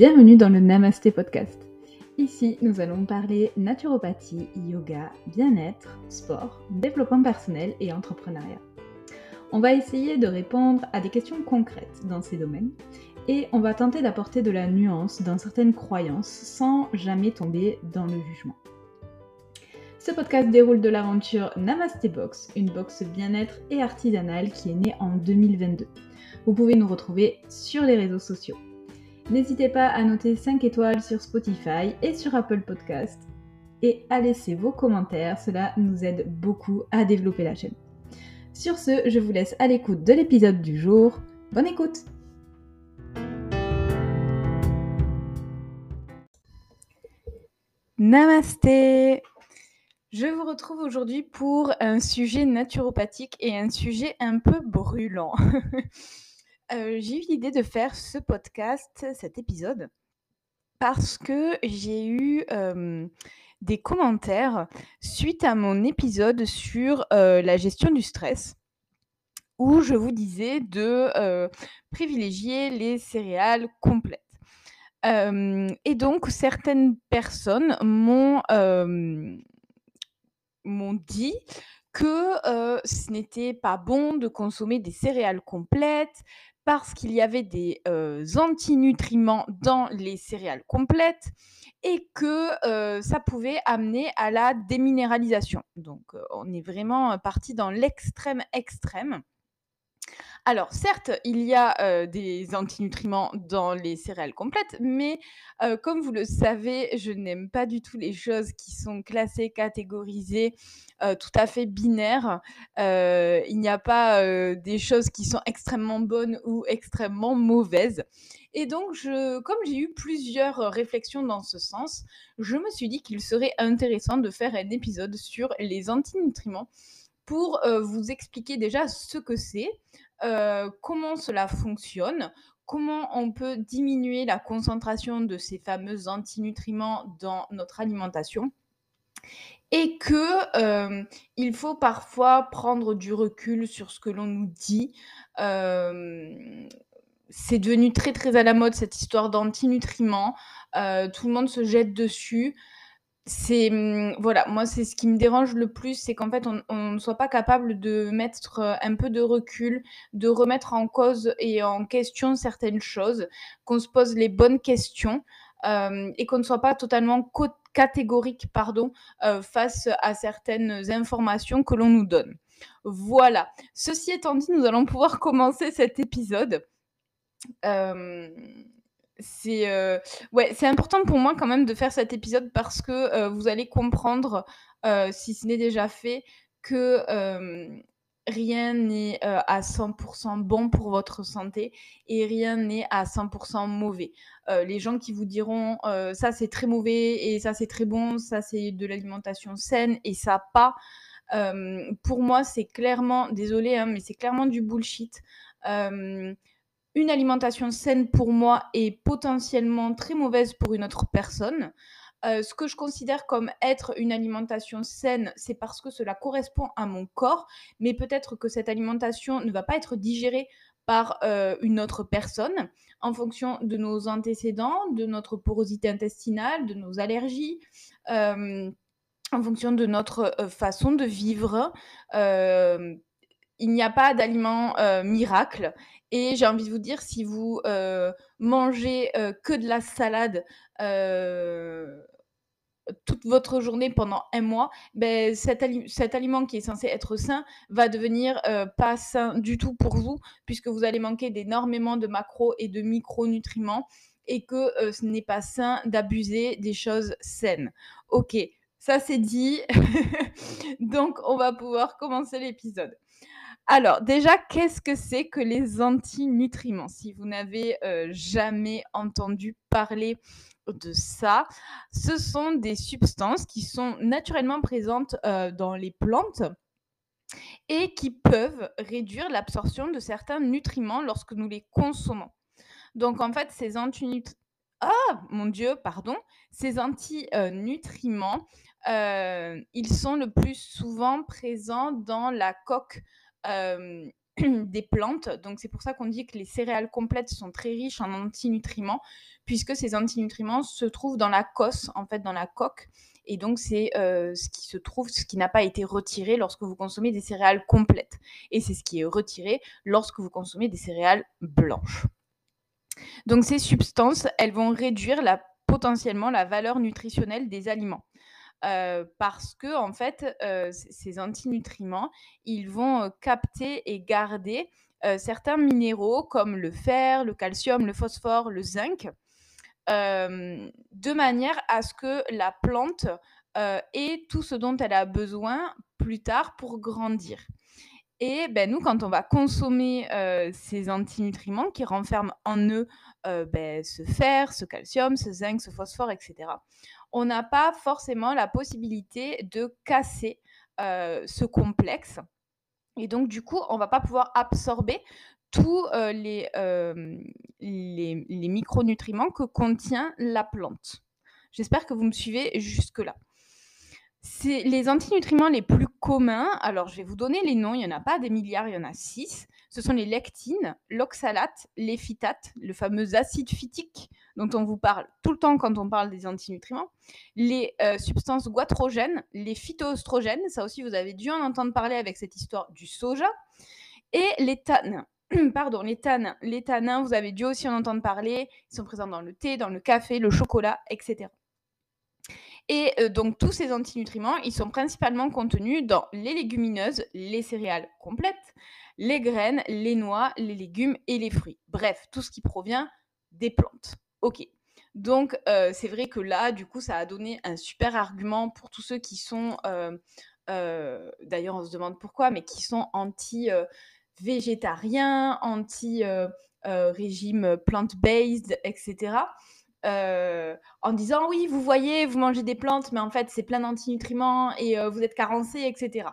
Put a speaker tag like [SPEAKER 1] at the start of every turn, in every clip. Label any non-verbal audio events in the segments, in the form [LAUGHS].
[SPEAKER 1] Bienvenue dans le Namasté Podcast. Ici, nous allons parler naturopathie, yoga, bien-être, sport, développement personnel et entrepreneuriat. On va essayer de répondre à des questions concrètes dans ces domaines et on va tenter d'apporter de la nuance dans certaines croyances sans jamais tomber dans le jugement. Ce podcast déroule de l'aventure Namasté Box, une box bien-être et artisanale qui est née en 2022. Vous pouvez nous retrouver sur les réseaux sociaux. N'hésitez pas à noter 5 étoiles sur Spotify et sur Apple Podcast et à laisser vos commentaires, cela nous aide beaucoup à développer la chaîne. Sur ce, je vous laisse à l'écoute de l'épisode du jour. Bonne écoute Namasté Je vous retrouve aujourd'hui pour un sujet naturopathique et un sujet un peu brûlant. [LAUGHS] j'ai eu l'idée de faire ce podcast, cet épisode, parce que j'ai eu, des commentaires suite à mon épisode sur, la gestion du stress, où je vous disais de, privilégier les céréales complètes. et donc certaines personnes m'ont, m'ont dit que, ce n'était pas bon de consommer des céréales complètes, parce qu'il y avait des antinutriments dans les céréales complètes et que ça pouvait amener à la déminéralisation. Donc on est vraiment parti dans l'extrême extrême. Alors certes, il y a des antinutriments dans les céréales complètes, mais comme vous le savez, je n'aime pas du tout les choses qui sont classées, catégorisées, tout à fait binaires. il n'y a pas des choses qui sont extrêmement bonnes ou extrêmement mauvaises. Et donc, comme j'ai eu plusieurs réflexions dans ce sens, je me suis dit qu'il serait intéressant de faire un épisode sur les antinutriments pour vous expliquer déjà ce que c'est, comment cela fonctionne, comment on peut diminuer la concentration de ces fameux antinutriments dans notre alimentation et que il faut parfois prendre du recul sur ce que l'on nous dit. c'est devenu très très à la mode cette histoire d'antinutriments. tout le monde se jette dessus c'est mmh, voilà, moi, c'est ce qui me dérange le plus, c'est qu'en fait, on ne soit pas capable de mettre, un peu de recul, de remettre en cause et en question certaines choses, qu'on se pose les bonnes questions, et qu'on ne soit pas totalement catégorique, pardon, face à certaines informations que l'on nous donne. Voilà. Ceci étant dit, nous allons pouvoir commencer cet épisode c'est ouais, c'est important pour moi quand même de faire cet épisode parce que vous allez comprendre, si ce n'est déjà fait, que rien n'est à 100% bon pour votre santé et rien n'est à 100% mauvais. les gens qui vous diront ça c'est très mauvais et ça c'est très bon, ça c'est de l'alimentation saine et ça pas. pour moi, c'est clairement, désolé, hein, mais c'est clairement du bullshit une alimentation saine pour moi est potentiellement très mauvaise pour une autre personne. Euh, ce que je considère comme être une alimentation saine, c'est parce que cela correspond à mon corps, mais peut-être que cette alimentation ne va pas être digérée par euh, une autre personne en fonction de nos antécédents, de notre porosité intestinale, de nos allergies, euh, en fonction de notre façon de vivre. Il n'y a pas d'aliment miracle et j'ai envie de vous dire, si vous mangez que de la salade toute votre journée pendant un mois, ben, cet, aliment qui est censé être sain va devenir pas sain du tout pour vous, puisque vous allez manquer d'énormément de macros et de micronutriments, et que ce n'est pas sain d'abuser des choses saines. Ok, ça c'est dit. [LAUGHS] Donc on va pouvoir commencer l'épisode. Alors, déjà, qu'est-ce que c'est que les antinutriments? Si vous n'avez jamais entendu parler de ça, ce sont des substances qui sont naturellement présentes dans les plantes et qui peuvent réduire l'absorption de certains nutriments lorsque nous les consommons. Donc, en fait, ces antinutriments... Ah, mon Dieu, pardon. Ces antinutriments, ils sont le plus souvent présents dans la coque [CLEARS THROAT] des plantes. Donc c'est pour ça qu'on dit que les céréales complètes sont très riches en antinutriments, puisque ces antinutriments se trouvent dans la cosse, en fait dans la coque. Et donc c'est euh, ce qui se trouve, ce qui n'a pas été retiré lorsque vous consommez des céréales complètes. Et c'est ce qui est retiré lorsque vous consommez des céréales blanches. Donc ces substances, elles vont réduire potentiellement la valeur nutritionnelle des aliments. Euh, parce que en fait, euh, ces antinutriments, ils vont euh, capter et garder certains minéraux comme le fer, le calcium, le phosphore, le zinc, de manière à ce que la plante ait tout ce dont elle a besoin plus tard pour grandir. Et ben, nous, quand on va consommer ces antinutriments qui renferment en eux ben, ce fer, ce calcium, ce zinc, ce phosphore, etc., on n'a pas forcément la possibilité de casser ce complexe. Et donc, du coup, on ne va pas pouvoir absorber tous les, les, les micronutriments que contient la plante. J'espère que vous me suivez jusque-là. Les antinutriments les plus communs. Alors, je vais vous donner les noms. Il n'y en a pas des milliards, il y en a six. Ce sont les lectines, l'oxalate, les phytates, le fameux acide phytique dont on vous parle tout le temps quand on parle des antinutriments, les euh, substances goitrogènes, les phytoestrogènes, ça aussi vous avez dû en entendre parler avec cette histoire du soja, et les tannes. [CLEARS THROAT] Pardon, les. Les tanins, vous avez dû aussi en entendre parler. Ils sont présents dans le thé, dans le café, le chocolat, etc. Et euh, donc tous ces antinutriments, ils sont principalement contenus dans les légumineuses, les céréales complètes, les graines, les noix, les légumes et les fruits. Bref, tout ce qui provient des plantes. Ok. Donc euh, c'est vrai que là, du coup, ça a donné un super argument pour tous ceux qui sont, euh, d'ailleurs on se demande pourquoi, mais qui sont anti-végétariens, anti-régime plant-based, etc. Euh, en disant oui, vous voyez, vous mangez des plantes, mais en fait c'est plein d'antinutriments et euh, vous êtes carencé, etc.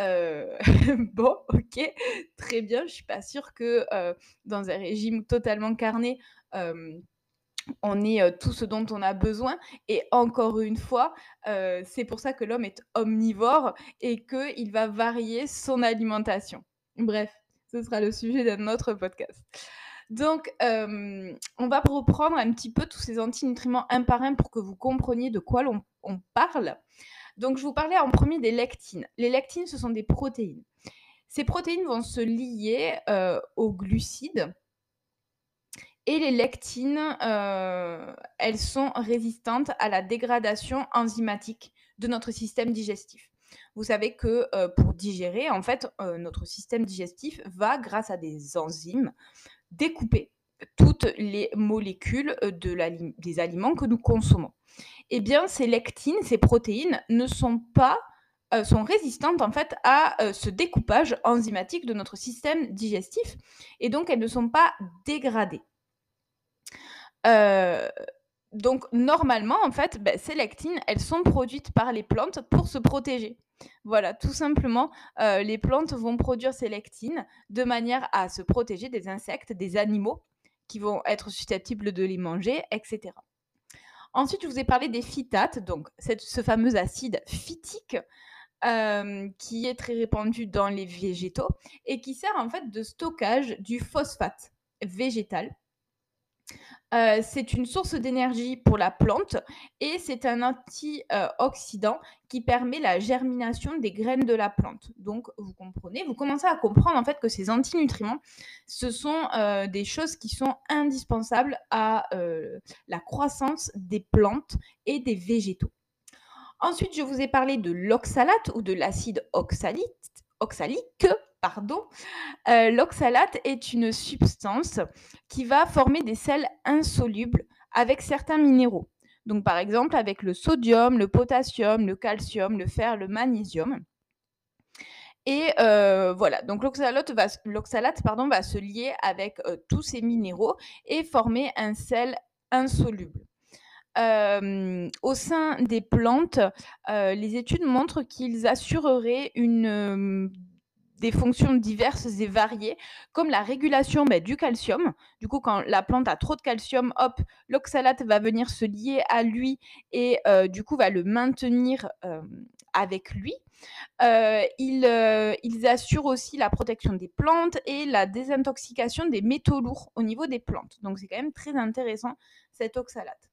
[SPEAKER 1] Euh, [LAUGHS] bon, ok, très bien. Je suis pas sûre que dans un régime totalement carné, on ait tout ce dont on a besoin. Et encore une fois, c'est pour ça que l'homme est omnivore et qu'il va varier son alimentation. Bref, ce sera le sujet d'un autre podcast. Donc, on va reprendre un petit peu tous ces antinutriments un par un pour que vous compreniez de quoi on parle. Donc, je vous parlais en premier des lectines. Les lectines, ce sont des protéines. Ces protéines vont se lier aux glucides. Et les lectines, elles sont résistantes à la dégradation enzymatique de notre système digestif. Vous savez que pour digérer, en fait, notre système digestif va, grâce à des enzymes, découper toutes les molécules euh, de des aliments que nous consommons. Eh bien, ces lectines, ces protéines ne sont pas euh, sont résistantes en fait à euh, ce découpage enzymatique de notre système digestif et donc elles ne sont pas dégradées. Donc normalement en fait, ben, ces lectines, elles sont produites par les plantes pour se protéger. Voilà, tout simplement, euh, les plantes vont produire ces lectines de manière à se protéger des insectes, des animaux qui vont être susceptibles de les manger, etc. Ensuite, je vous ai parlé des phytates, donc ce fameux acide phytique euh, qui est très répandu dans les végétaux et qui sert en fait de stockage du phosphate végétal euh, c'est une source d'énergie pour la plante et c'est un antioxydant qui permet la germination des graines de la plante. Donc, vous comprenez, vous commencez à comprendre en fait que ces antinutriments, ce sont euh, des choses qui sont indispensables à euh, la croissance des plantes et des végétaux. Ensuite, je vous ai parlé de l'oxalate ou de l'acide oxalique pardon, euh, l'oxalate est une substance qui va former des sels insolubles avec certains minéraux. Donc par exemple avec le sodium, le potassium, le calcium, le fer, le magnésium. Et euh, voilà, donc l'oxalate va, se lier avec euh, tous ces minéraux et former un sel insoluble. au sein des plantes, les études montrent qu'ils assureraient une des fonctions diverses et variées, comme la régulation bah, du calcium. Du coup, quand la plante a trop de calcium, hop, l'oxalate va venir se lier à lui et euh, du coup va le maintenir euh, avec lui. ils, ils assurent aussi la protection des plantes et la désintoxication des métaux lourds au niveau des plantes. Donc c'est quand même très intéressant cet oxalate.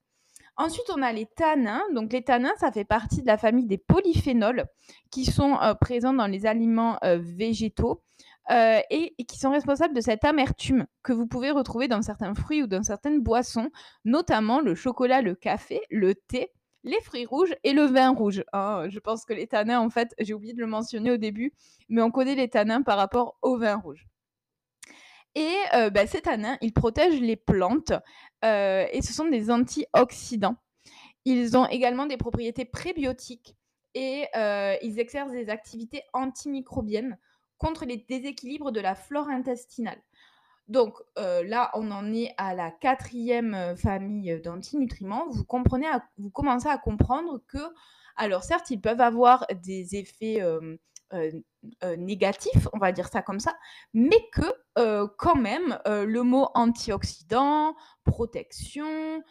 [SPEAKER 1] Ensuite, on a les tanins. Donc, les tanins, ça fait partie de la famille des polyphénols qui sont présents dans les aliments végétaux. et, qui sont responsables de cette amertume que vous pouvez retrouver dans certains fruits ou dans certaines boissons, notamment le chocolat, le café, le thé, les fruits rouges et le vin rouge. Hein. je pense que les tanins, en fait, j'ai oublié de le mentionner au début, mais on connaît les tanins par rapport au vin rouge. Et bah, ces tanins, ils protègent les plantes et ce sont des antioxydants. Ils ont également des propriétés prébiotiques et ils exercent des activités antimicrobiennes contre les déséquilibres de la flore intestinale. Donc là, on en est à la quatrième famille d'antinutriments. Vous comprenez, vous commencez à comprendre que, alors certes, ils peuvent avoir des effets négatifs, on va dire ça comme ça, mais que quand même le mot antioxydant, protection,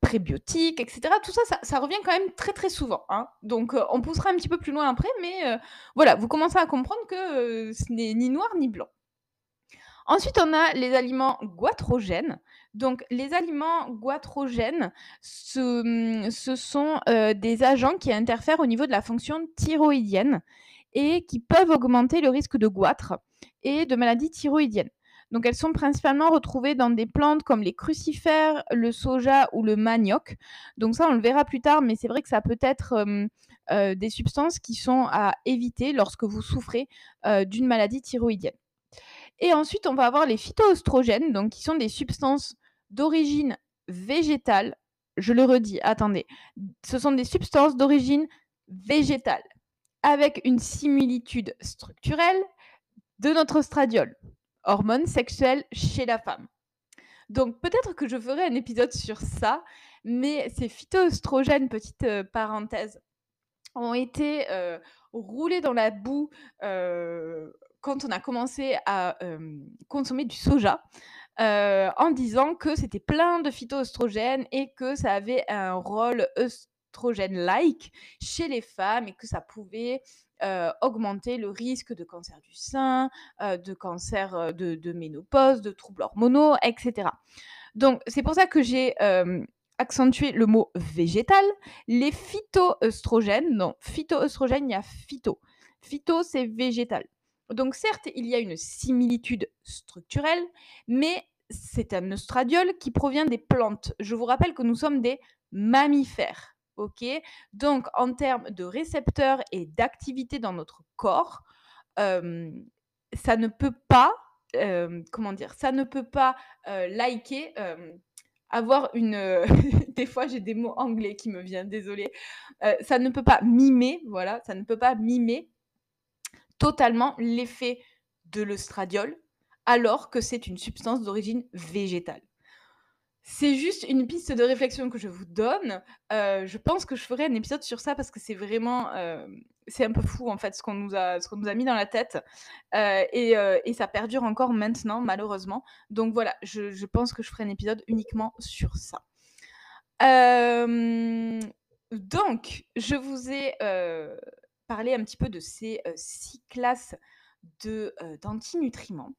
[SPEAKER 1] prébiotiques, etc. Tout ça, ça, revient quand même très très souvent. Hein. Donc on poussera un petit peu plus loin après, mais voilà, vous commencez à comprendre que ce n'est ni noir ni blanc. Ensuite, on a les aliments goitrogènes. Donc, les aliments goitrogènes, ce, ce sont des agents qui interfèrent au niveau de la fonction thyroïdienne et qui peuvent augmenter le risque de goitre et de maladies thyroïdiennes. Donc elles sont principalement retrouvées dans des plantes comme les crucifères, le soja ou le manioc. Donc ça, on le verra plus tard, mais c'est vrai que ça peut être des substances qui sont à éviter lorsque vous souffrez d'une maladie thyroïdienne. Et ensuite, on va avoir les phytoestrogènes, donc qui sont des substances d'origine végétale. Je le redis, attendez. Ce sont des substances d'origine végétale avec une similitude structurelle de notre stradiol hormones sexuelles chez la femme. Donc peut-être que je ferai un épisode sur ça, mais ces phytoestrogènes, petite euh, parenthèse, ont été euh, roulés dans la boue euh, quand on a commencé à consommer du soja. en disant que c'était plein de phytoestrogènes et que ça avait un rôle œstrogène-like chez les femmes et que ça pouvait augmenter le risque de cancer du sein, de cancer de, ménopause, de troubles hormonaux, etc. Donc c'est pour ça que j'ai accentué le mot végétal. Les phytoestrogènes, non, phytoestrogènes, il y a phyto. Phyto, c'est végétal. Donc certes, il y a une similitude structurelle, mais c'est un oestradiol qui provient des plantes. Je vous rappelle que nous sommes des mammifères. OK? Donc, en termes de récepteurs et d'activité dans notre corps, ça ne peut pas, comment dire, ça ne peut pas liker, avoir une. [LAUGHS] des fois, j'ai des mots anglais qui me viennent, désolé. ça ne peut pas mimer, voilà, ça ne peut pas mimer totalement l'effet de l'œstradiol, alors que c'est une substance d'origine végétale. C'est juste une piste de réflexion que je vous donne. je pense que je ferai un épisode sur ça parce que c'est vraiment, c'est un peu fou en fait ce qu'on nous a, ce qu'on nous a mis dans la tête et, ça perdure encore maintenant malheureusement. Donc voilà, je, pense que je ferai un épisode uniquement sur ça. donc, je vous ai parlé un petit peu de ces six classes d'antinutriments.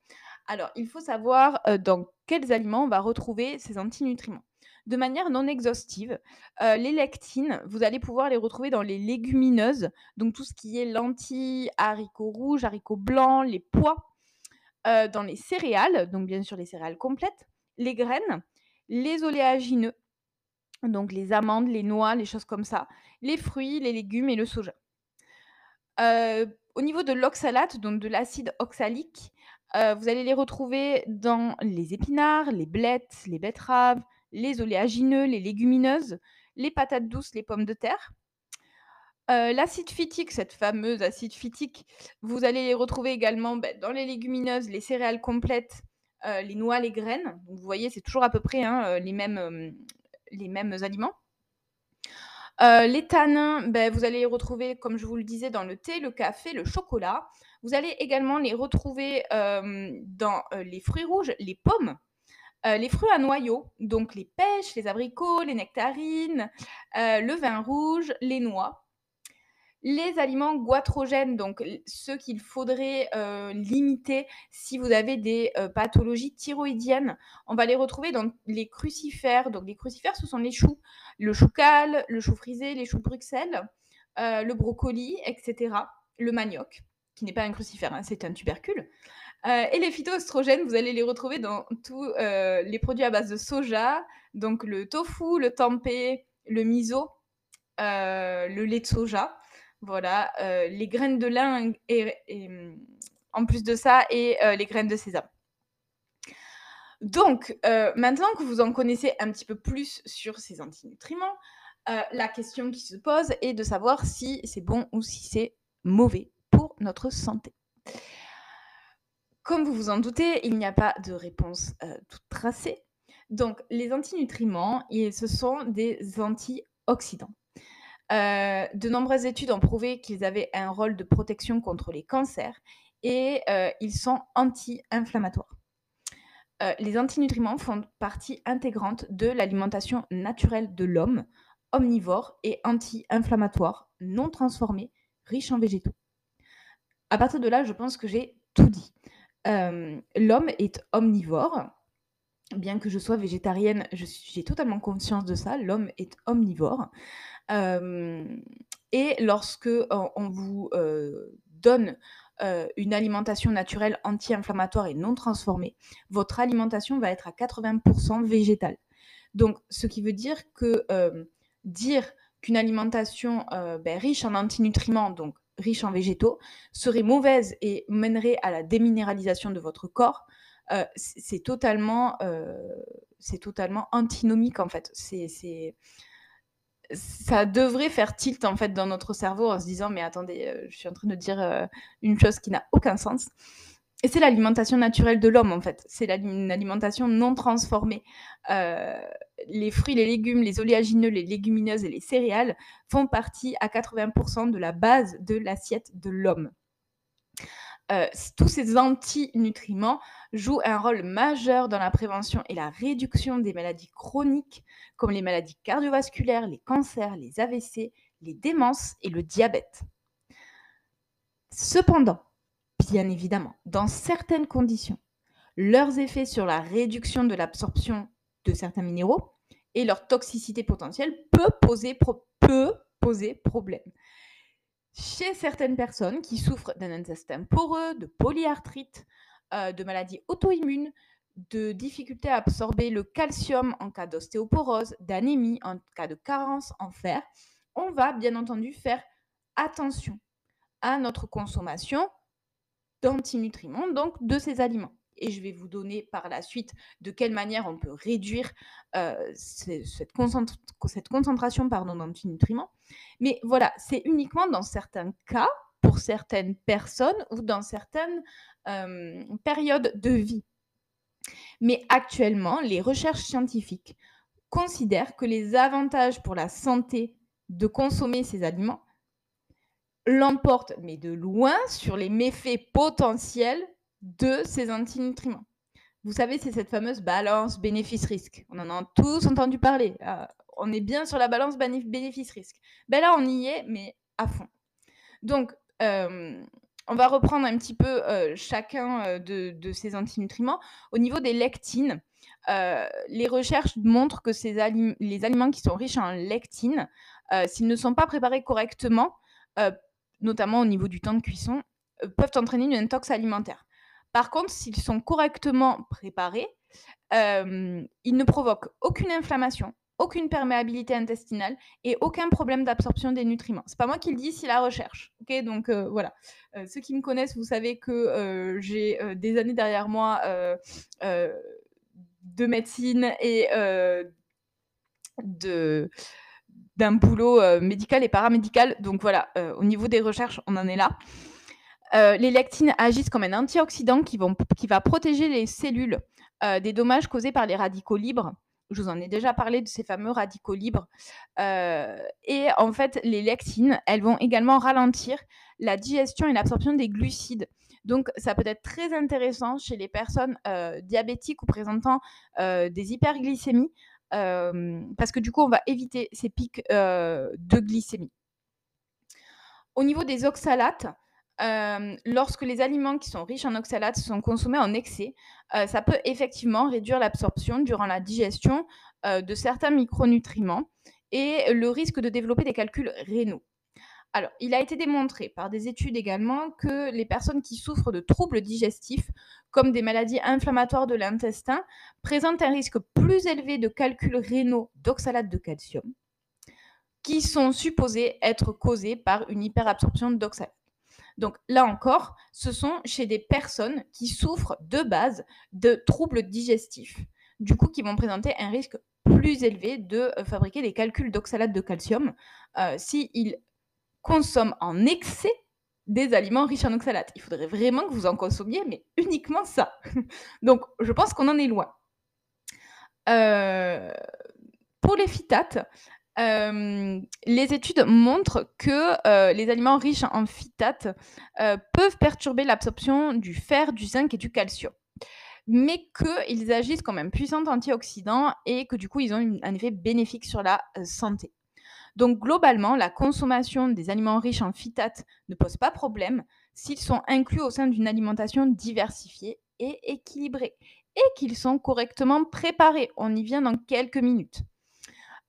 [SPEAKER 1] Alors, il faut savoir dans quels aliments on va retrouver ces antinutriments. De manière non exhaustive, les lectines, vous allez pouvoir les retrouver dans les légumineuses, donc tout ce qui est lentilles, haricots rouges, haricots blancs, les pois, dans les céréales, donc bien sûr les céréales complètes, les graines, les oléagineux, donc les amandes, les noix, les choses comme ça, les fruits, les légumes et le soja. Au niveau de l'oxalate, donc de l'acide oxalique, vous allez les retrouver dans les épinards, les blettes, les betteraves, les oléagineux, les légumineuses, les patates douces, les pommes de terre. l'acide phytique, cette fameuse acide phytique, vous allez les retrouver également bah, dans les légumineuses, les céréales complètes, les noix, les graines. vous voyez, c'est toujours à peu près hein, les, mêmes, les mêmes aliments. Les tanins, bah, vous allez les retrouver, comme je vous le disais, dans le thé, le café, le chocolat. Vous allez également les retrouver dans les fruits rouges, les pommes, les fruits à noyaux, donc les pêches, les abricots, les nectarines, le vin rouge, les noix. Les aliments goitrogènes, donc ceux qu'il faudrait euh, limiter si vous avez des euh, pathologies thyroïdiennes, on va les retrouver dans les crucifères. Donc les crucifères, ce sont les choux, le chou cal, le chou frisé, les choux de Bruxelles, euh, le brocoli, etc. Le manioc, qui n'est pas un crucifère, hein, c'est un tubercule. et les phytoestrogènes, vous allez les retrouver dans tous les produits à base de soja, donc le tofu, le tempeh, le miso, le lait de soja. Voilà, euh, les graines de lin et, en plus de ça et euh, les graines de sésame. Donc, euh, maintenant que vous en connaissez un petit peu plus sur ces antinutriments, la question qui se pose est de savoir si c'est bon ou si c'est mauvais pour notre santé. Comme vous vous en doutez, il n'y a pas de réponse toute tracée. Donc, les antinutriments, ce sont des antioxydants. Euh, de nombreuses études ont prouvé qu'ils avaient un rôle de protection contre les cancers et euh, ils sont anti-inflammatoires. Euh, les antinutriments font partie intégrante de l'alimentation naturelle de l'homme, omnivore et anti-inflammatoire, non transformé, riche en végétaux. À partir de là, je pense que j'ai tout dit. l'homme est omnivore. Bien que je sois végétarienne, j'ai totalement conscience de ça. L'homme est omnivore et lorsque on vous donne une alimentation naturelle anti-inflammatoire et non transformée, votre alimentation va être à 80% végétale. Donc, ce qui veut dire que dire qu'une alimentation ben, riche en antinutriments, donc riche en végétaux, serait mauvaise et mènerait à la déminéralisation de votre corps, c'est totalement, totalement antinomique en fait. Ça devrait faire tilt en fait dans notre cerveau en se disant mais attendez, euh, je suis en train de dire euh, une chose qui n'a aucun sens. Et c'est l'alimentation naturelle de l'homme en fait. C'est une alimentation non transformée. Euh, les fruits, les légumes, les oléagineux, les légumineuses et les céréales font partie à 80% de la base de l'assiette de l'homme. Euh, tous ces antinutriments jouent un rôle majeur dans la prévention et la réduction des maladies chroniques comme les maladies cardiovasculaires, les cancers, les AVC, les démences et le diabète. Cependant, bien évidemment, dans certaines conditions, leurs effets sur la réduction de l'absorption de certains minéraux et leur toxicité potentielle peut poser, problème chez certaines personnes qui souffrent d'un intestin poreux, de polyarthrite, euh, de maladies auto-immunes, de difficultés à absorber le calcium en cas d'ostéoporose, d'anémie en cas de carence en fer, on va bien entendu faire attention à notre consommation d'antinutriments, donc de ces aliments et je vais vous donner par la suite de quelle manière on peut réduire euh, cette, concentration pardon, d'antinutriments. Mais voilà, c'est uniquement dans certains cas, pour certaines personnes ou dans certaines euh, périodes de vie. Mais actuellement, les recherches scientifiques considèrent que les avantages pour la santé de consommer ces aliments l'emportent, mais de loin, sur les méfaits potentiels de ces antinutriments. Vous savez, c'est cette fameuse balance bénéfice-risque. On en a tous entendu parler. Ah, on est bien sur la balance bénéfice-risque. Ben là, on y est, mais à fond. Donc, euh, on va reprendre un petit peu euh, chacun euh, de, ces antinutriments. Au niveau des lectines, les recherches montrent que ces les aliments qui sont riches en lectines, s'ils ne sont pas préparés correctement, notamment au niveau du temps de cuisson, peuvent entraîner une intox alimentaire. Par contre, s'ils sont correctement préparés, ils ne provoquent aucune inflammation, aucune perméabilité intestinale et aucun problème d'absorption des nutriments. C'est pas moi qui le dis, c'est la recherche. Ok, donc voilà. ceux qui me connaissent, vous savez que j'ai des années derrière moi de médecine et d'un boulot médical et paramédical. Donc voilà, au niveau des recherches, on en est là. Euh, les lectines agissent comme un antioxydant qui, va protéger les cellules euh, des dommages causés par les radicaux libres. Je vous en ai déjà parlé de ces fameux radicaux libres. Euh, et en fait, les lectines, elles vont également ralentir la digestion et l'absorption des glucides. Donc, ça peut être très intéressant chez les personnes diabétiques ou présentant des hyperglycémies, parce que du coup, on va éviter ces pics de glycémie. Au niveau des oxalates, hem, lorsque les aliments qui sont riches en oxalates sont consommés en excès, heu, ça peut effectivement réduire l'absorption durant la digestion, heu, de certains micronutriments et le risque de développer des calculs rénaux. Alors, il a été démontré par des études également que les personnes qui souffrent de troubles digestifs, comme des maladies inflammatoires de l'intestin, présentent un risque plus élevé de calculs rénaux d'oxalate de calcium, qui sont supposés être causés par une hyperabsorption d'oxalate. Donc là encore, ce sont chez des personnes qui souffrent de base de troubles digestifs, du coup qui vont présenter un risque plus élevé de euh, fabriquer des calculs d'oxalate de calcium euh, s'ils consomment en excès des aliments riches en oxalate. Il faudrait vraiment que vous en consommiez, mais uniquement ça. [LAUGHS] Donc je pense qu'on en est loin. Euh, pour les phytates, euh, les études montrent que euh, les aliments riches en phytates euh, peuvent perturber l'absorption du fer, du zinc et du calcium, mais qu'ils agissent comme un puissant antioxydant et que du coup ils ont un effet bénéfique sur la euh, santé. Donc globalement, la consommation des aliments riches en phytates ne pose pas problème s'ils sont inclus au sein d'une alimentation diversifiée et équilibrée et qu'ils sont correctement préparés. On y vient dans quelques minutes.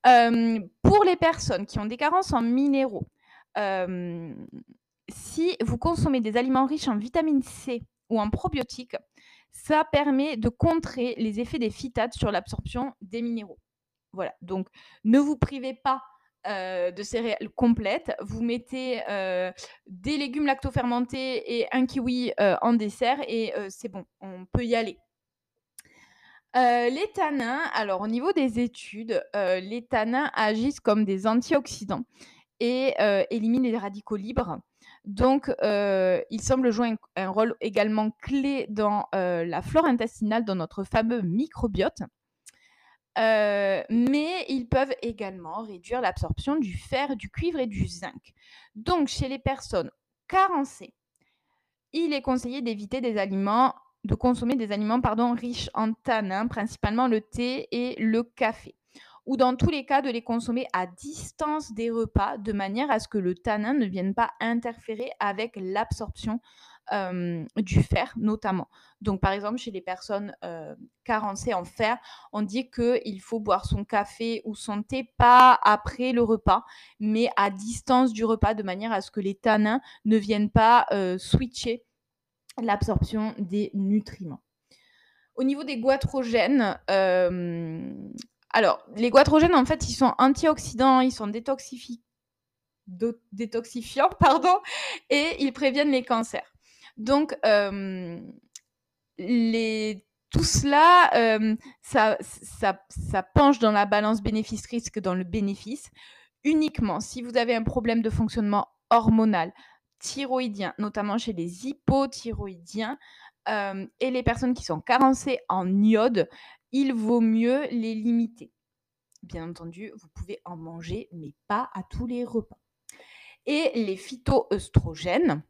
[SPEAKER 1] Euh, pour les personnes qui ont des carences en minéraux, euh, si vous consommez des aliments riches en vitamine C ou en probiotiques, ça permet de contrer les effets des phytates sur l'absorption des minéraux. Voilà, donc ne vous privez pas euh, de céréales complètes. Vous mettez des légumes lactofermentés et un kiwi en dessert et c'est bon, on peut y aller. Euh, les tanins, alors au niveau des études, euh, les tanins agissent comme des antioxydants et euh, éliminent les radicaux libres. Donc, euh, ils semblent jouer un, rôle également clé dans euh, la flore intestinale, dans notre fameux microbiote. Euh, mais ils peuvent également réduire l'absorption du fer, du cuivre et du zinc. Donc, chez les personnes carencées, il est conseillé d'éviter des aliments, de consommer des aliments pardon, riches en tanins, principalement le thé et le café. Ou dans tous les cas, de les consommer à distance des repas, de manière à ce que le tanin ne vienne pas interférer avec l'absorption euh, du fer, notamment. Donc, par exemple, chez les personnes euh, carencées en fer, on dit qu'il faut boire son café ou son thé pas après le repas, mais à distance du repas, de manière à ce que les tanins ne viennent pas euh, switcher l'absorption des nutriments. Au niveau des goitrogènes, euh, alors les goitrogènes en fait ils sont antioxydants, ils sont détoxifiants [LAUGHS] pardon, et ils préviennent les cancers. Donc euh, les tout cela, euh, ça, ça, ça penche dans la balance bénéfice-risque dans le bénéfice uniquement si vous avez un problème de fonctionnement hormonal, thyroïdien, notamment chez les hypothyroïdiens euh, et les personnes qui sont carencées en iode, il vaut mieux les limiter. Bien entendu, vous pouvez en manger, mais pas à tous les repas. Et les phytoœstrogènes,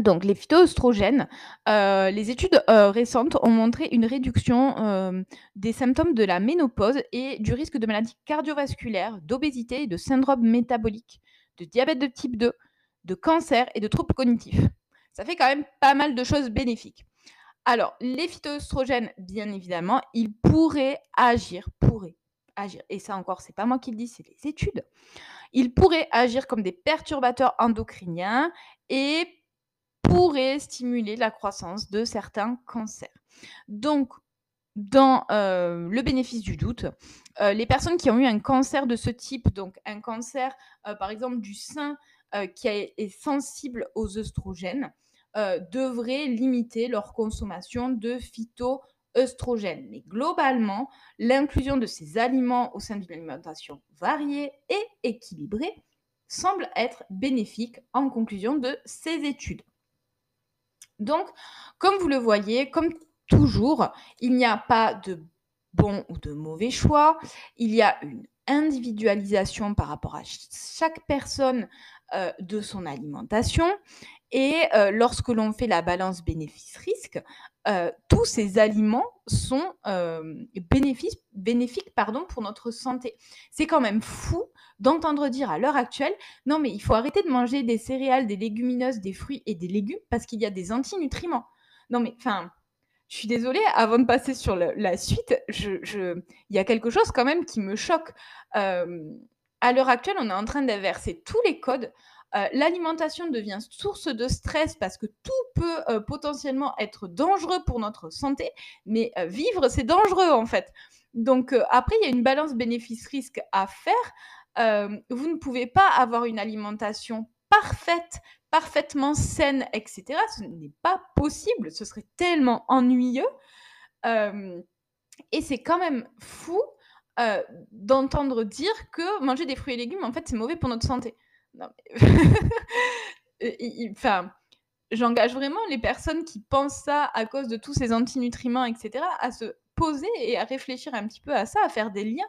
[SPEAKER 1] donc les phytoœstrogènes, euh, les études euh, récentes ont montré une réduction des symptômes de la ménopause et du risque de maladies cardiovasculaires, d'obésité, de syndrome métabolique, de diabète de type 2, de cancer et de troubles cognitifs. Ça fait quand même pas mal de choses bénéfiques. Alors, les phytoœstrogènes, bien évidemment, ils pourraient agir, pourraient agir, et ça encore, c'est pas moi qui le dis, c'est les études. Ils pourraient agir comme des perturbateurs endocriniens et pourrait stimuler la croissance de certains cancers. Donc, dans euh, le bénéfice du doute, euh, les personnes qui ont eu un cancer de ce type, donc un cancer euh, par exemple du sein euh, qui est, sensible aux œstrogènes, euh, devraient limiter leur consommation de phytoœstrogènes. Mais globalement, l'inclusion de ces aliments au sein d'une alimentation variée et équilibrée semble être bénéfique en conclusion de ces études. Donc, comme vous le voyez, comme toujours, il n'y a pas de bon ou de mauvais choix. Il y a une individualisation par rapport à ch- chaque personne de son alimentation et lorsque l'on fait la balance bénéfice-risque, tous ces aliments sont bénéfiques pardon, pour notre santé. C'est quand même fou d'entendre dire à l'heure actuelle, non mais il faut arrêter de manger des céréales, des légumineuses, des fruits et des légumes parce qu'il y a des antinutriments. Non mais enfin, je suis désolée, avant de passer sur la suite, il y a quelque chose quand même qui me choque. À l'heure actuelle, on est en train d'inverser tous les codes. L'alimentation devient source de stress parce que tout peut potentiellement être dangereux pour notre santé, mais vivre, c'est dangereux en fait. Donc après, il y a une balance bénéfice-risque à faire. vous ne pouvez pas avoir une alimentation parfaite parfaitement saine, etc. Ce n'est pas possible, ce serait tellement ennuyeux. et c'est quand même fou d'entendre dire que manger des fruits et légumes, en fait, c'est mauvais pour notre santé. [LAUGHS] enfin, j'engage vraiment les personnes qui pensent ça à cause de tous ces antinutriments, etc., à se poser et à réfléchir un petit peu à ça, à faire des liens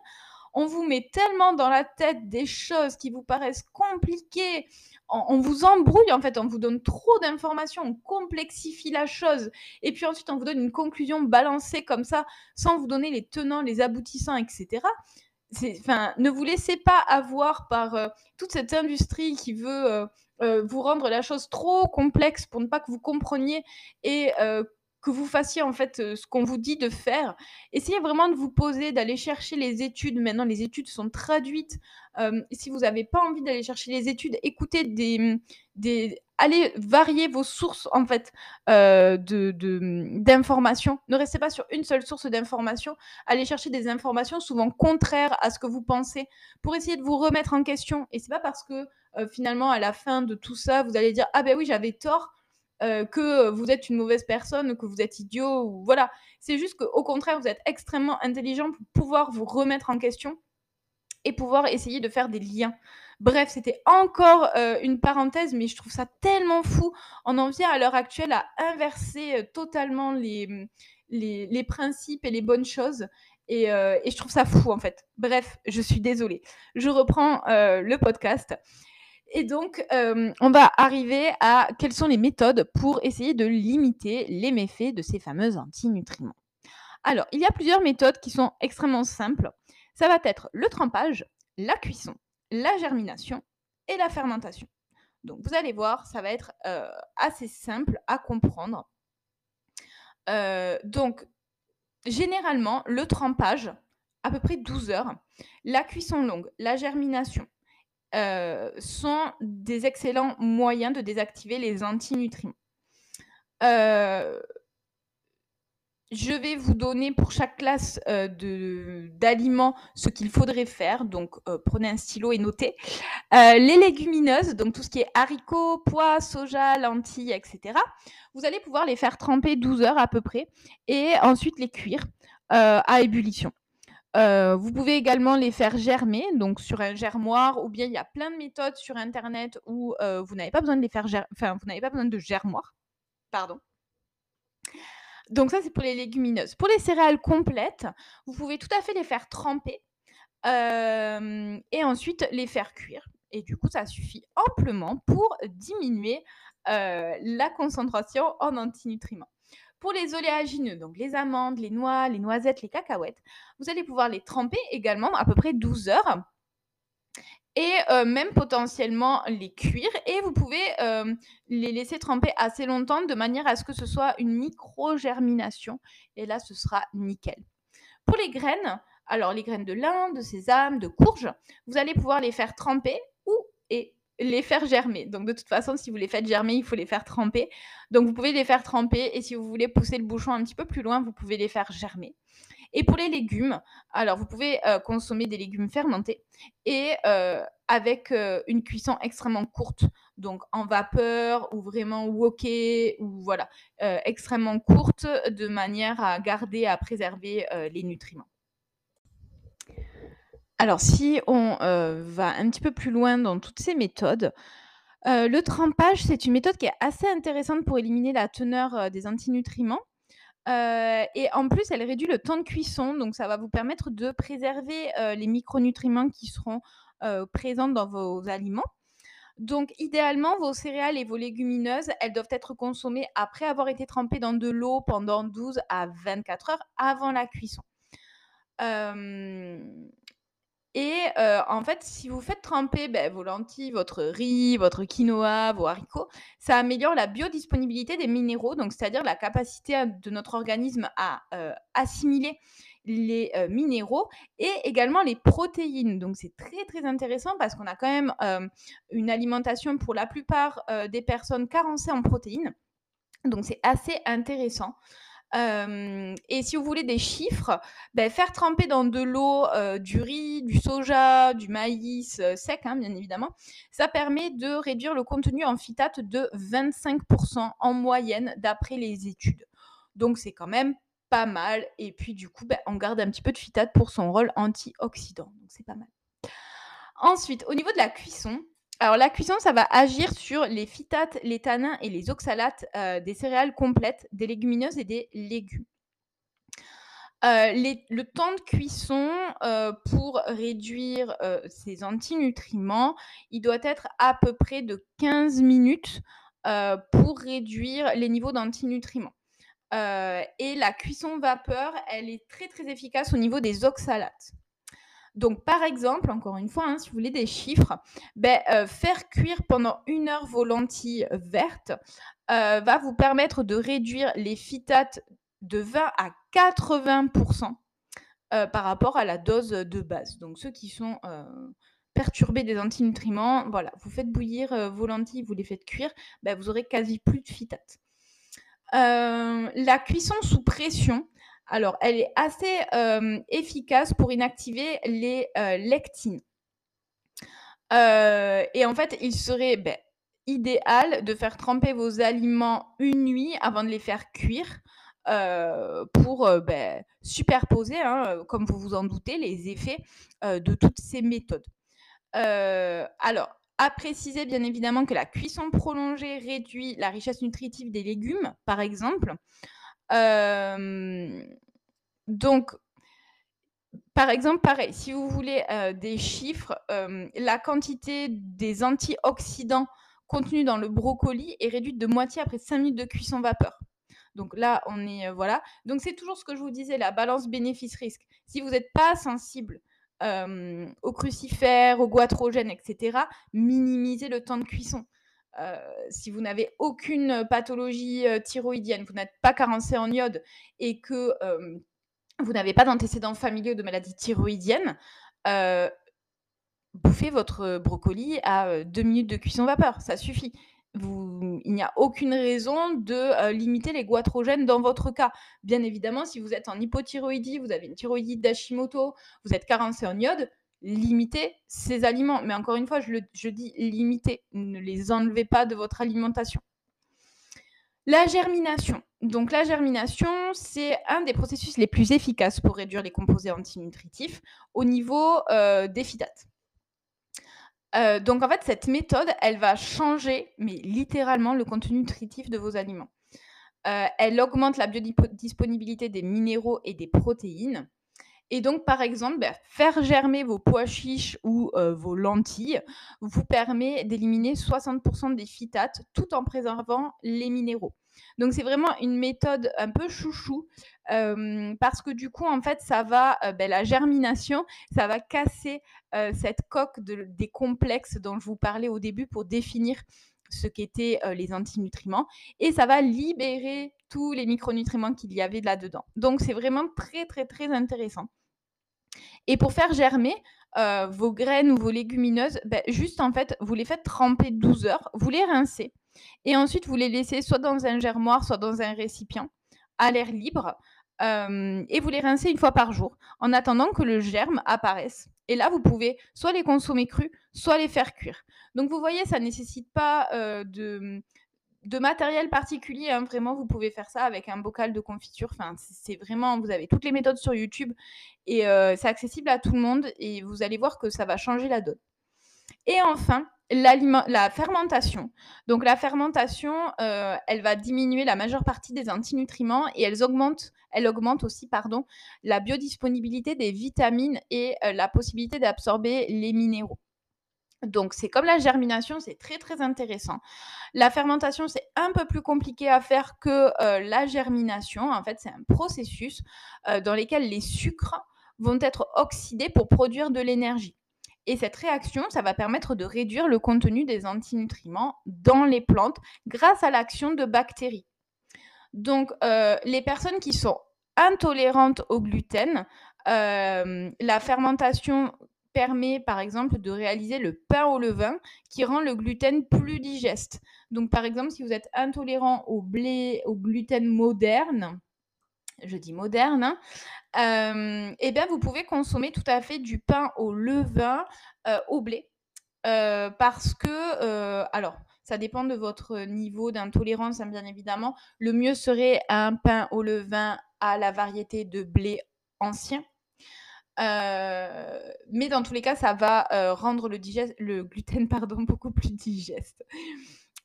[SPEAKER 1] on vous met tellement dans la tête des choses qui vous paraissent compliquées, on, vous embrouille en fait, on vous donne trop d'informations, on complexifie la chose, et puis ensuite on vous donne une conclusion balancée comme ça, sans vous donner les tenants, les aboutissants, etc. Enfin, ne vous laissez pas avoir par euh, toute cette industrie qui veut euh, euh, vous rendre la chose trop complexe pour ne pas que vous compreniez et que vous fassiez en fait ce qu'on vous dit de faire. Essayez vraiment de vous poser, d'aller chercher les études. Maintenant, les études sont traduites. si vous n'avez pas envie d'aller chercher les études, écoutez des, allez varier vos sources en fait de, mmh, d'informations. ne restez pas sur une seule source d'informations. Allez chercher des informations souvent contraires à ce que vous pensez pour essayer de vous remettre en question. Et c'est pas parce que finalement à la fin de tout ça, vous allez dire ah ben oui j'avais tort euh, que vous êtes une mauvaise personne, que vous êtes idiot, voilà. C'est juste qu'au contraire, vous êtes extrêmement intelligent pour pouvoir vous remettre en question et pouvoir essayer de faire des liens. Bref, c'était encore euh, une parenthèse, mais je trouve ça tellement fou. On en vient à l'heure actuelle à inverser euh, totalement les, les, principes et les bonnes choses. Et, et, je trouve ça fou en fait. Bref, je suis désolée. Je reprends le podcast. Et donc, euh, on va arriver à quelles sont les méthodes pour essayer de limiter les méfaits de ces fameux antinutriments. Alors, il y a plusieurs méthodes qui sont extrêmement simples. Ça va être le trempage, la cuisson, la germination et la fermentation. Donc, vous allez voir, ça va être euh, assez simple à comprendre. Euh, donc, généralement, le trempage, à peu près 12 heures. La cuisson longue, la germination, euh, sont des excellents moyens de désactiver les antinutriments. Euh, je vais vous donner pour chaque classe euh, d'aliments ce qu'il faudrait faire. Donc, prenez un stylo et notez. les légumineuses, donc tout ce qui est haricots, pois, soja, lentilles, etc. Vous allez pouvoir les faire tremper 12 heures à peu près et ensuite les cuire à ébullition. Euh, vous pouvez également les faire germer, donc sur un germoir, ou bien il y a plein de méthodes sur internet où euh, vous n'avez pas besoin de les faire enfin vous n'avez pas besoin de germoir. Pardon. Donc ça c'est pour les légumineuses. Pour les céréales complètes, vous pouvez tout à fait les faire tremper euh, et ensuite les faire cuire. Et du coup, ça suffit amplement pour diminuer la concentration en antinutriments. Pour les oléagineux, donc les amandes, les noix, les noisettes, les cacahuètes, vous allez pouvoir les tremper également à peu près 12 heures et euh, même potentiellement les cuire et vous pouvez euh, les laisser tremper assez longtemps de manière à ce que ce soit une micro-germination et là ce sera nickel. Pour les graines, alors les graines de lin, de sésame, de courge, vous allez pouvoir les faire tremper ou les faire germer. Donc de toute façon, si vous les faites germer, il faut les faire tremper. Donc vous pouvez les faire tremper et si vous voulez pousser le bouchon un petit peu plus loin, vous pouvez les faire germer. Et pour les légumes, alors vous pouvez euh, consommer des légumes fermentés et euh, avec euh, une cuisson extrêmement courte, donc en vapeur ou vraiment wokée ou voilà, extrêmement courte de manière à garder, à préserver les nutriments. Alors, si on va un petit peu plus loin dans toutes ces méthodes, le trempage, c'est une méthode qui est assez intéressante pour éliminer la teneur des antinutriments. et en plus, elle réduit le temps de cuisson, donc ça va vous permettre de préserver les micronutriments qui seront présents dans vos aliments. Donc idéalement, vos céréales et vos légumineuses, elles doivent être consommées après avoir été trempées dans de l'eau pendant 12 à 24 heures avant la cuisson. Et heu, en fait, si vous faites tremper, beh, vos lentilles, votre riz, votre quinoa, vos haricots, ça améliore la biodisponibilité des minéraux, donc c'est-à-dire la capacité de notre organisme à, heu, assimiler les, heu, minéraux et également les protéines. Donc c'est très, très intéressant parce qu'on a quand même, une alimentation pour la plupart, des personnes carencées en protéines. Donc c'est assez intéressant. Et si vous voulez des chiffres, beh, faire tremper dans de l'eau, du riz, du soja, du maïs, heu, sec, hein, bien évidemment, ça permet de réduire le contenu en phytate de 25% en moyenne d'après les études. Donc c'est quand même pas mal et puis du coup, bah, on garde un petit peu de phytate pour son rôle antioxydant, donc c'est pas mal. Ensuite, au niveau de la cuisson, alors la cuisson, ça va agir sur les phytates, les tanins et les oxalates, heu, des céréales complètes, des légumineuses et des légumes. Les le temps de cuisson, heu, pour réduire, ces antinutriments, il doit être à peu près de 15 minutes, pour réduire les niveaux d'antinutriments. Et la cuisson vapeur, elle est très, très efficace au niveau des oxalates. Donc par exemple, encore une fois, hein, si vous voulez des chiffres, beh, heu, faire cuire pendant 1 heure vos lentilles vertes, heu, va vous permettre de réduire les phytates de 20 à 80 heu, par rapport à la dose, de base. Donc ceux qui sont, perturbés des antinutriments, voilà, vous faites bouillir, vos lentilles, vous les faites cuire, bah, vous aurez quasi plus de phytates. La cuisson sous pression, alors elle est assez, hem, efficace pour inactiver les, heu, lectines. Heu et en fait, il serait, beh, idéal de faire tremper vos aliments une nuit avant de les faire cuire, pour, beh, superposer, hein, comme vous vous en doutez, les effets, de toutes ces méthodes. Alors, à préciser bien évidemment que la cuisson prolongée réduit la richesse nutritive des légumes, par exemple. Donc par exemple, pareil, si vous voulez, heu, des chiffres, hem, la quantité des antioxydants contenus dans le brocoli est réduite de moitié après 5 minutes de cuisson vapeur. Donc là, on est, heu, voilà. Donc c'est toujours ce que je vous disais, la balance bénéfice-risque. Si vous êtes pas sensible, aux crucifères, aux goitrogènes et cetera, minimisez le temps de cuisson. Si vous n'avez aucune, pathologie, thyroïdienne, vous n'êtes pas carencé en iode et que, vous n'avez pas d'antécédents familiaux de maladies thyroïdiennes, heu, bouffez votre, brocoli à, heu, 2 minutes de cuisson vapeur, ça suffit. Il n'y a aucune raison de, heu, limiter les goitrogènes dans votre cas. Bien évidemment, si vous êtes en hypothyroïdie, vous avez une thyroïdite d'Hashimoto, vous êtes carencé en iode, limitez ces aliments. Mais encore une fois, je dis limiter, ne les enlevez pas de votre alimentation. La germination. Donc la germination, c'est un des processus les plus efficaces pour réduire les composés antinutritifs au niveau, heu, des phytates. Heu, donc en fait, cette méthode, elle va changer, littéralement, le contenu nutritif de vos aliments. Heu, elle augmente la biodisponibilité des minéraux et des protéines et donc par exemple, bah, faire germer vos pois chiches ou, heu, vos lentilles vous permet d'éliminer 60% des phytates tout en préservant les minéraux. Donc c'est vraiment une méthode un peu chouchou, hem, parce que du coup, en fait, ça va, heu, beh, la germination, ça va casser, cette coque de des complexes dont je vous parlais au début pour définir ce qu'étaient, les antinutriments et ça va libérer tous les micronutriments qu'il y avait là-dedans. Donc c'est vraiment très, très, très intéressant et pour faire germer, heu, vos graines ou vos légumineuses, beh, juste en fait, vous les faites tremper 12 heures, vous les rincez et ensuite vous les laissez soit dans un germoir, soit dans un récipient à l'air libre, hem et vous les rincez une fois par jour en attendant que le germe apparaisse et là, vous pouvez soit les consommer crus, soit les faire cuire. Donc vous voyez, ça nécessite pas, heu, de, de matériel particulier, hein. Vraiment, vous pouvez faire ça avec un bocal de confiture. Enfin, c'est vraiment vous avez toutes les méthodes sur YouTube et heu, c'est accessible à tout le monde et vous allez voir que ça va changer la donne. Et enfin, la fermentation. Donc la fermentation, heu, elle va diminuer la majeure partie des antinutriments et elles augmentent elle augmente aussi, pardon, la biodisponibilité des vitamines et heu, la possibilité d'absorber les minéraux. Donc c'est comme la germination, c'est très très intéressant. La fermentation, c'est un peu plus compliqué à faire que euh, la germination. En fait, c'est un processus euh, dans lequel les sucres vont être oxydés pour produire de l'énergie. Et cette réaction, ça va permettre de réduire le contenu des antinutriments dans les plantes grâce à l'action de bactéries. Donc, euh, les personnes qui sont intolérantes au gluten, la fermentation permet par exemple de réaliser le pain au levain qui rend le gluten plus digeste. Donc par exemple, si vous êtes intolérant au blé, au gluten moderne, je dis moderne, hein, euh, eh bien vous pouvez consommer tout à fait du pain au levain euh, au blé. Euh, parce que, alors, ça dépend de votre niveau d'intolérance, hein, bien évidemment. Le mieux serait un pain au levain à la variété de blé ancien. Euh, mais dans tous les cas, ça va euh, rendre le, gluten [LAUGHS] pardon, beaucoup plus digeste.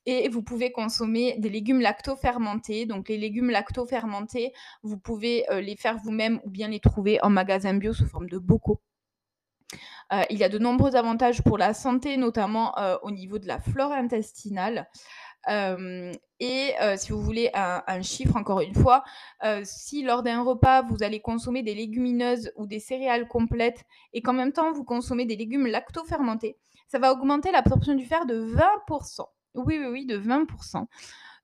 [SPEAKER 1] Et vous pouvez consommer des légumes lacto-fermentés. Donc les légumes lacto-fermentés, vous pouvez euh, les faire vous-même ou bien les trouver en magasin bio sous forme de bocaux. il y a de nombreux avantages pour la santé, notamment au niveau de la flore intestinale et si vous voulez un, chiffre, encore une fois, si lors d'un repas, vous allez consommer des légumineuses ou des céréales complètes et qu'en même temps, vous consommez des légumes lacto-fermentés, ça va augmenter l'absorption du fer de 20%. Oui, oui, oui, de 20%.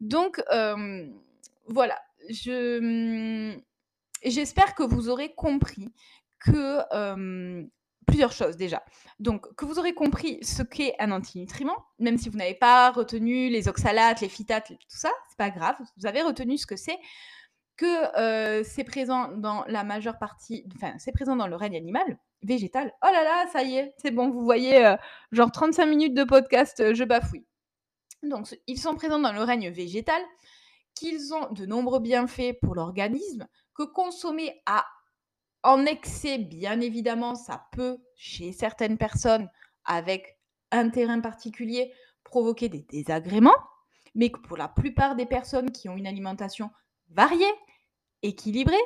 [SPEAKER 1] Donc, voilà, je, mmh, j'espère que vous aurez compris que plusieurs choses déjà. Donc, que vous aurez compris ce qu'est un antinutriment, même si vous n'avez pas retenu les oxalates, les phytates, tout ça, c'est pas grave. Vous avez retenu ce que c'est, que euh, c'est présent dans la majeure partie, enfin, c'est présent dans le règne animal, végétal. Oh là là, ça y est, c'est bon, vous voyez, euh, genre 35 minutes de podcast, euh, je bafouille. Donc, ils sont présents dans le règne végétal, qu'ils ont de nombreux bienfaits pour l'organisme, que consommer à en excès, bien évidemment, ça peut, chez certaines personnes avec un terrain particulier, provoquer des désagréments, mais que pour la plupart des personnes qui ont une alimentation variée, équilibrée,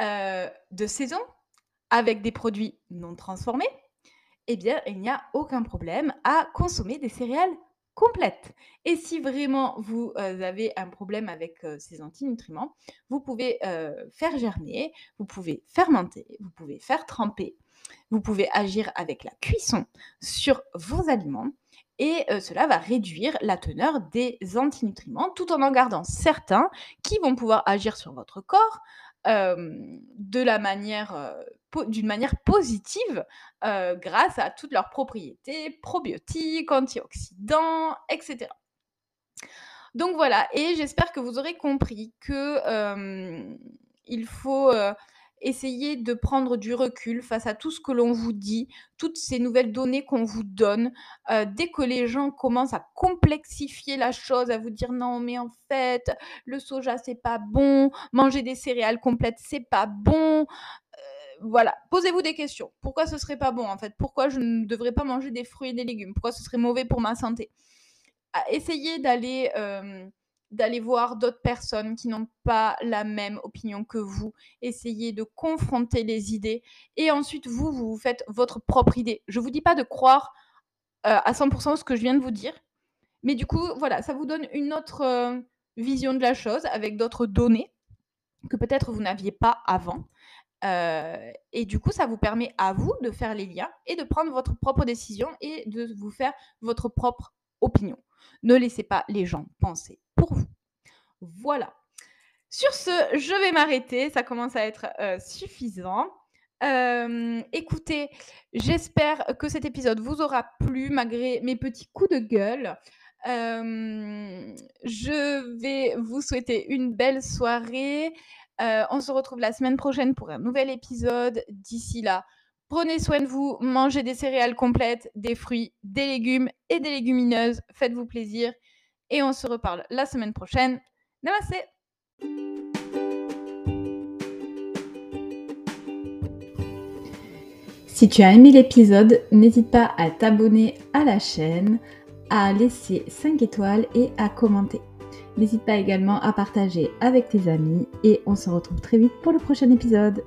[SPEAKER 1] euh, de saison, avec des produits non transformés, eh bien, il n'y a aucun problème à consommer des céréales complète. Et si vraiment vous euh, avez un problème avec euh, ces antinutriments, vous pouvez euh, faire germer, vous pouvez fermenter, vous pouvez faire tremper, vous pouvez agir avec la cuisson sur vos aliments et cela va réduire la teneur des antinutriments tout en en gardant certains qui vont pouvoir agir sur votre corps de la manière d'une manière positive grâce à toutes leurs propriétés probiotiques, antioxydants, etc. Donc voilà, et j'espère que vous aurez compris que il faut essayez de prendre du recul face à tout ce que l'on vous dit, toutes ces nouvelles données qu'on vous donne. Euh, dès que les gens commencent à complexifier la chose, à vous dire non, mais en fait, le soja, c'est pas bon, manger des céréales complètes, c'est pas bon. Voilà, posez-vous des questions. Pourquoi ce serait pas bon en fait? Pourquoi je ne devrais pas manger des fruits et des légumes? Pourquoi ce serait mauvais pour ma santé? Ah, Essayez d'aller euh, d'aller voir d'autres personnes qui n'ont pas la même opinion que vous. Essayez de confronter les idées et ensuite vous, vous, faites votre propre idée. Je ne vous dis pas de croire euh, à 100% ce que je viens de vous dire, mais du coup, voilà, ça vous donne une autre euh, vision de la chose avec d'autres données que peut-être vous n'aviez pas avant. Euh, et du coup, ça vous permet à vous de faire les liens et de prendre votre propre décision et de vous faire votre propre opinion. Ne laissez pas les gens penser pour vous. Voilà. Sur ce, je vais m'arrêter. Ça commence à être euh, suffisant. Euh, écoutez, j'espère que cet épisode vous aura plu malgré mes petits coups de gueule. Je vais vous souhaiter une belle soirée. On se retrouve la semaine prochaine pour un nouvel épisode. D'ici là, Prenez soin de vous, mangez des céréales complètes, des fruits, des légumes et des légumineuses. Faites-vous plaisir et on se reparle la semaine prochaine. Namaste Si tu as aimé l'épisode, n'hésite pas à t'abonner à la chaîne, à laisser 5 étoiles et à commenter. N'hésite pas également à partager avec tes amis et on se retrouve très vite pour le prochain épisode.